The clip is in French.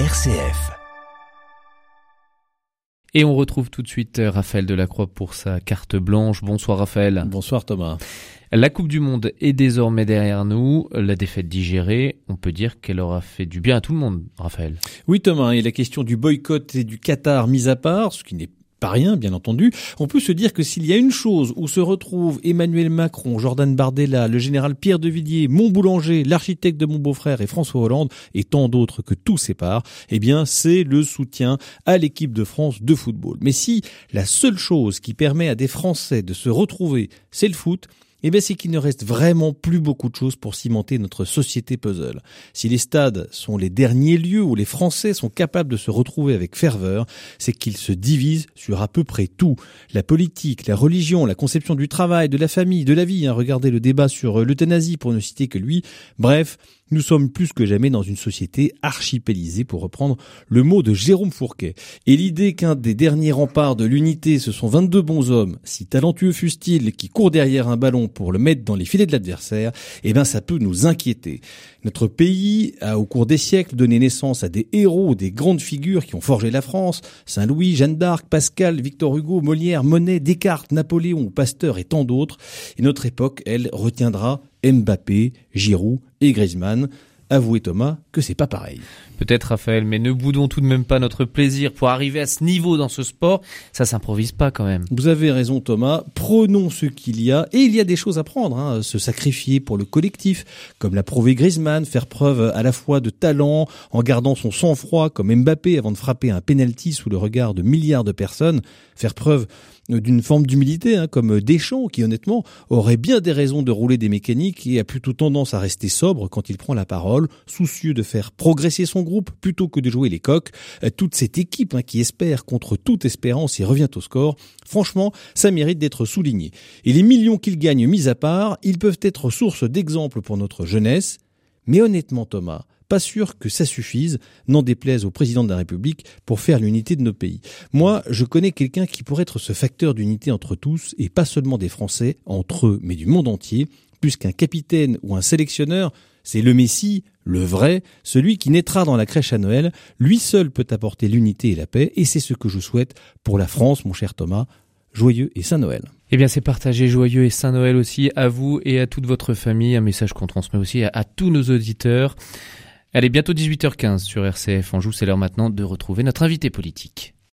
RCF. Et on retrouve tout de suite euh, Raphaël Delacroix pour sa carte blanche. Bonsoir Raphaël. Bonsoir Thomas. La Coupe du Monde est désormais derrière nous. La défaite digérée, on peut dire qu'elle aura fait du bien à tout le monde, Raphaël. Oui Thomas, et la question du boycott et du Qatar mise à part, ce qui n'est rien, bien entendu. On peut se dire que s'il y a une chose où se retrouvent Emmanuel Macron, Jordan Bardella, le général Pierre de Villiers, mon boulanger, l'architecte de mon beau-frère et François Hollande et tant d'autres que tout sépare, eh bien, c'est le soutien à l'équipe de France de football. Mais si la seule chose qui permet à des Français de se retrouver, c'est le foot, eh bien, c'est qu'il ne reste vraiment plus beaucoup de choses pour cimenter notre société puzzle. Si les stades sont les derniers lieux où les Français sont capables de se retrouver avec ferveur, c'est qu'ils se divisent sur à peu près tout. La politique, la religion, la conception du travail, de la famille, de la vie. Hein. Regardez le débat sur l'euthanasie pour ne citer que lui. Bref, nous sommes plus que jamais dans une société archipélisée, pour reprendre le mot de Jérôme Fourquet. Et l'idée qu'un des derniers remparts de l'unité, ce sont 22 bons hommes, si talentueux fussent-ils, qui courent derrière un ballon pour le mettre dans les filets de l'adversaire, eh ben ça peut nous inquiéter. Notre pays a au cours des siècles donné naissance à des héros, des grandes figures qui ont forgé la France, Saint-Louis, Jeanne d'Arc, Pascal, Victor Hugo, Molière, Monet, Descartes, Napoléon, Pasteur et tant d'autres. Et notre époque, elle, retiendra Mbappé, Giroud et Griezmann. Avouez Thomas que c'est pas pareil. Peut-être Raphaël, mais ne boudons tout de même pas notre plaisir pour arriver à ce niveau dans ce sport. Ça s'improvise pas quand même. Vous avez raison Thomas, prenons ce qu'il y a, et il y a des choses à prendre, hein. se sacrifier pour le collectif, comme l'a prouvé Griezmann, faire preuve à la fois de talent en gardant son sang-froid comme Mbappé avant de frapper un penalty sous le regard de milliards de personnes, faire preuve d'une forme d'humilité, hein, comme Deschamps, qui honnêtement aurait bien des raisons de rouler des mécaniques et a plutôt tendance à rester sobre quand il prend la parole, soucieux de faire progresser son groupe plutôt que de jouer les coques. Euh, toute cette équipe hein, qui espère contre toute espérance et revient au score, franchement, ça mérite d'être souligné. Et les millions qu'ils gagnent mis à part, ils peuvent être source d'exemple pour notre jeunesse. Mais honnêtement, Thomas, pas sûr que ça suffise, n'en déplaise au président de la République, pour faire l'unité de nos pays. Moi, je connais quelqu'un qui pourrait être ce facteur d'unité entre tous, et pas seulement des Français, entre eux, mais du monde entier, plus qu'un capitaine ou un sélectionneur, c'est le Messie, le vrai, celui qui naîtra dans la crèche à Noël. Lui seul peut apporter l'unité et la paix, et c'est ce que je souhaite pour la France, mon cher Thomas. Joyeux et Saint Noël. Eh bien, c'est partagé joyeux et Saint Noël aussi à vous et à toute votre famille. Un message qu'on transmet aussi à, tous nos auditeurs. Allez, bientôt 18h15 sur RCF Anjou. C'est l'heure maintenant de retrouver notre invité politique.